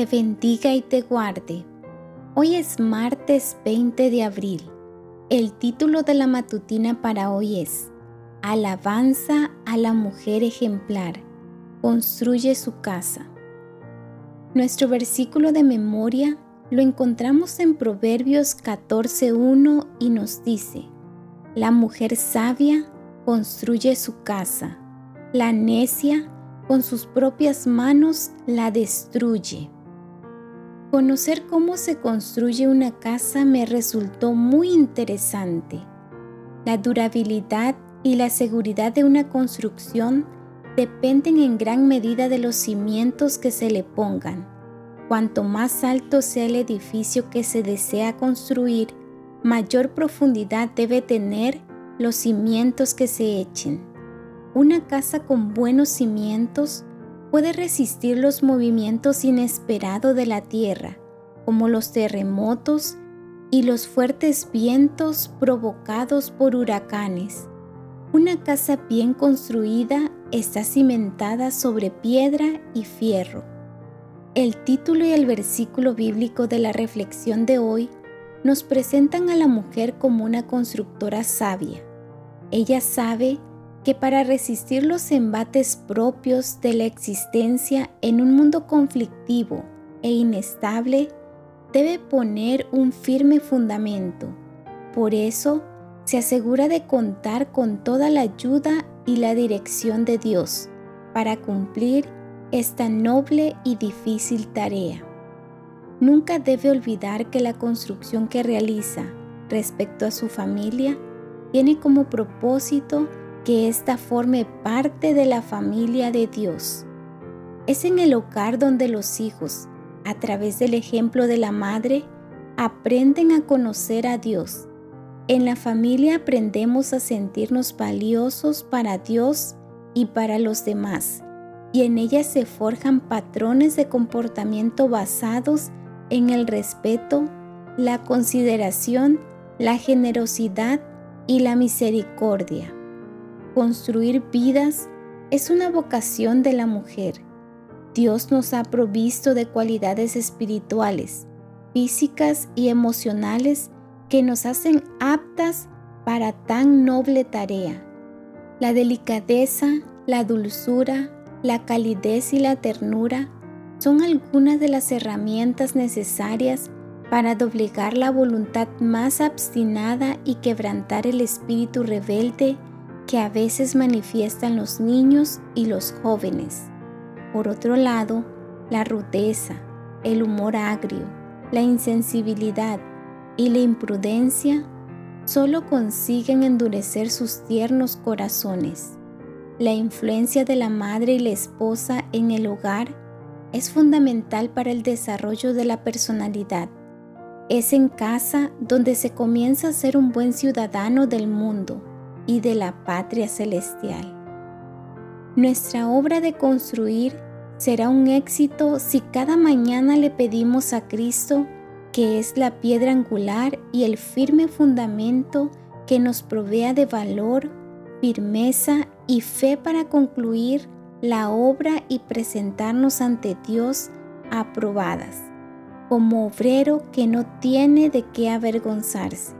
te bendiga y te guarde. Hoy es martes 20 de abril. El título de la matutina para hoy es Alabanza a la mujer ejemplar. Construye su casa. Nuestro versículo de memoria lo encontramos en Proverbios 14.1 y nos dice, La mujer sabia construye su casa, la necia con sus propias manos la destruye. Conocer cómo se construye una casa me resultó muy interesante. La durabilidad y la seguridad de una construcción dependen en gran medida de los cimientos que se le pongan. Cuanto más alto sea el edificio que se desea construir, mayor profundidad debe tener los cimientos que se echen. Una casa con buenos cimientos puede resistir los movimientos inesperados de la tierra, como los terremotos y los fuertes vientos provocados por huracanes. Una casa bien construida está cimentada sobre piedra y fierro. El título y el versículo bíblico de la reflexión de hoy nos presentan a la mujer como una constructora sabia. Ella sabe que para resistir los embates propios de la existencia en un mundo conflictivo e inestable, debe poner un firme fundamento. Por eso, se asegura de contar con toda la ayuda y la dirección de Dios para cumplir esta noble y difícil tarea. Nunca debe olvidar que la construcción que realiza respecto a su familia tiene como propósito que ésta forme parte de la familia de Dios. Es en el hogar donde los hijos, a través del ejemplo de la madre, aprenden a conocer a Dios. En la familia aprendemos a sentirnos valiosos para Dios y para los demás, y en ella se forjan patrones de comportamiento basados en el respeto, la consideración, la generosidad y la misericordia. Construir vidas es una vocación de la mujer. Dios nos ha provisto de cualidades espirituales, físicas y emocionales que nos hacen aptas para tan noble tarea. La delicadeza, la dulzura, la calidez y la ternura son algunas de las herramientas necesarias para doblegar la voluntad más obstinada y quebrantar el espíritu rebelde que a veces manifiestan los niños y los jóvenes. Por otro lado, la rudeza, el humor agrio, la insensibilidad y la imprudencia solo consiguen endurecer sus tiernos corazones. La influencia de la madre y la esposa en el hogar es fundamental para el desarrollo de la personalidad. Es en casa donde se comienza a ser un buen ciudadano del mundo y de la patria celestial. Nuestra obra de construir será un éxito si cada mañana le pedimos a Cristo, que es la piedra angular y el firme fundamento que nos provea de valor, firmeza y fe para concluir la obra y presentarnos ante Dios aprobadas, como obrero que no tiene de qué avergonzarse.